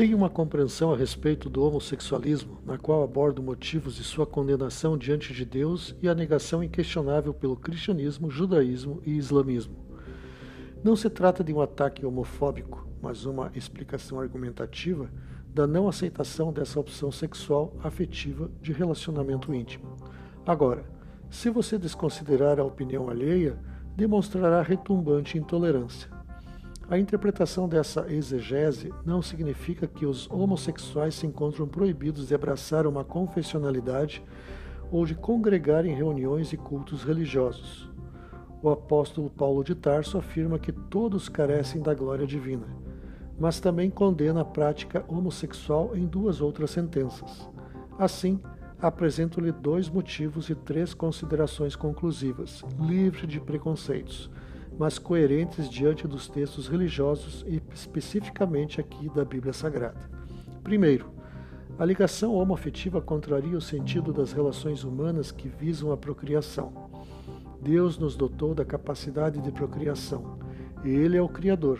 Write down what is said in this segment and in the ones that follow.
Tenho uma compreensão a respeito do homossexualismo, na qual abordo motivos de sua condenação diante de Deus e a negação inquestionável pelo cristianismo, judaísmo e islamismo. Não se trata de um ataque homofóbico, mas uma explicação argumentativa da não aceitação dessa opção sexual afetiva de relacionamento íntimo. Agora, se você desconsiderar a opinião alheia, demonstrará retumbante intolerância. A interpretação dessa exegese não significa que os homossexuais se encontram proibidos de abraçar uma confessionalidade ou de congregar em reuniões e cultos religiosos. O apóstolo Paulo de Tarso afirma que todos carecem da glória divina, mas também condena a prática homossexual em duas outras sentenças. Assim, apresento-lhe dois motivos e três considerações conclusivas, livre de preconceitos mas coerentes diante dos textos religiosos e especificamente aqui da Bíblia Sagrada. Primeiro, a ligação homoafetiva contraria o sentido das relações humanas que visam a procriação. Deus nos dotou da capacidade de procriação. Ele é o Criador.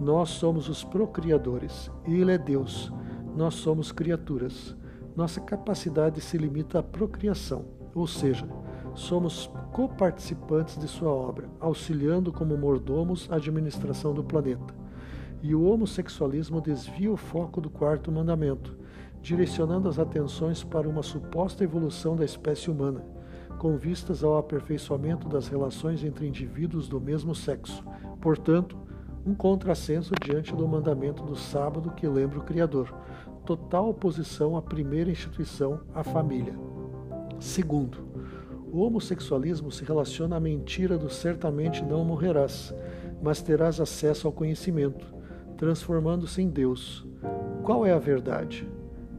Nós somos os procriadores. Ele é Deus. Nós somos criaturas. Nossa capacidade se limita à procriação, ou seja, somos coparticipantes de sua obra, auxiliando como mordomos a administração do planeta. E o homossexualismo desvia o foco do quarto mandamento, direcionando as atenções para uma suposta evolução da espécie humana, com vistas ao aperfeiçoamento das relações entre indivíduos do mesmo sexo. Portanto, um contrassenso diante do mandamento do sábado que lembra o Criador, total oposição à primeira instituição, a família. Segundo, o homossexualismo se relaciona à mentira do certamente não morrerás, mas terás acesso ao conhecimento, transformando-se em Deus. Qual é a verdade?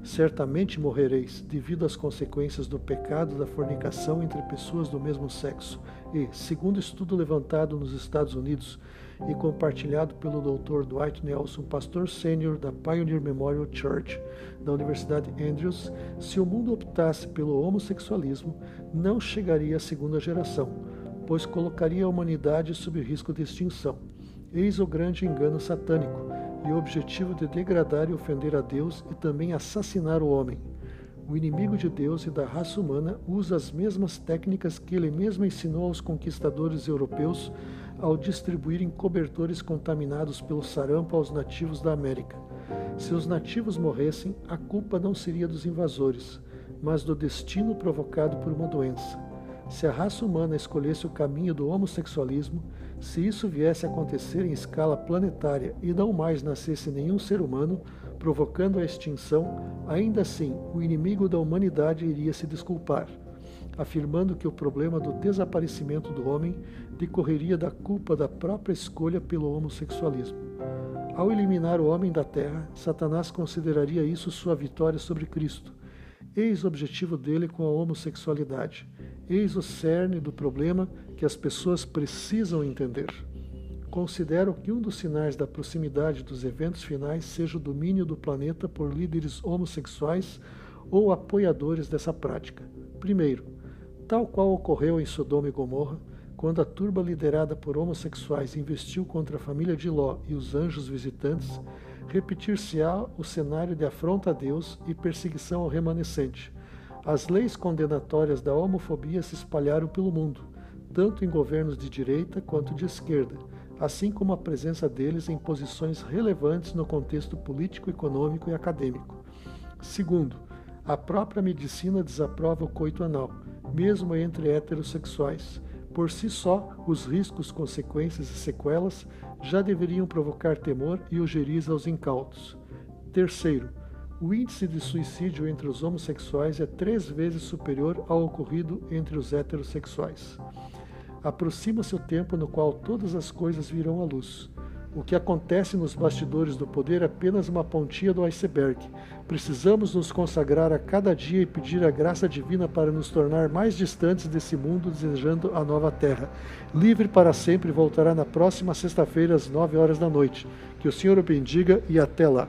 Certamente morrereis devido às consequências do pecado da fornicação entre pessoas do mesmo sexo. E, segundo estudo levantado nos Estados Unidos e compartilhado pelo Dr. Dwight Nelson, pastor sênior da Pioneer Memorial Church da Universidade Andrews, se o mundo optasse pelo homossexualismo, não chegaria à segunda geração, pois colocaria a humanidade sob risco de extinção. Eis o grande engano satânico e o objetivo de degradar e ofender a Deus e também assassinar o homem. O inimigo de Deus e da raça humana usa as mesmas técnicas que ele mesmo ensinou aos conquistadores europeus ao distribuírem cobertores contaminados pelo sarampo aos nativos da América. Se os nativos morressem, a culpa não seria dos invasores, mas do destino provocado por uma doença. Se a raça humana escolhesse o caminho do homossexualismo, se isso viesse a acontecer em escala planetária e não mais nascesse nenhum ser humano, provocando a extinção, ainda assim o inimigo da humanidade iria se desculpar, afirmando que o problema do desaparecimento do homem decorreria da culpa da própria escolha pelo homossexualismo. Ao eliminar o homem da terra, Satanás consideraria isso sua vitória sobre Cristo Eis o objetivo dele com a homossexualidade. Eis o cerne do problema que as pessoas precisam entender. Considero que um dos sinais da proximidade dos eventos finais seja o domínio do planeta por líderes homossexuais ou apoiadores dessa prática. Primeiro, tal qual ocorreu em Sodoma e Gomorra, quando a turba liderada por homossexuais investiu contra a família de Ló e os anjos visitantes, repetir-se-á o cenário de afronta a Deus e perseguição ao remanescente. As leis condenatórias da homofobia se espalharam pelo mundo, tanto em governos de direita quanto de esquerda, assim como a presença deles em posições relevantes no contexto político, econômico e acadêmico. Segundo, a própria medicina desaprova o coito anal, mesmo entre heterossexuais. Por si só, os riscos, consequências e sequelas já deveriam provocar temor e ojeriza aos incautos. Terceiro, o índice de suicídio entre os homossexuais é três vezes superior ao ocorrido entre os heterossexuais. Aproxima-se o tempo no qual todas as coisas virão à luz. O que acontece nos bastidores do poder é apenas uma pontinha do iceberg. Precisamos nos consagrar a cada dia e pedir a graça divina para nos tornar mais distantes desse mundo, desejando a nova terra. Livre para sempre voltará na próxima sexta-feira às nove horas da noite. Que o Senhor o bendiga e até lá.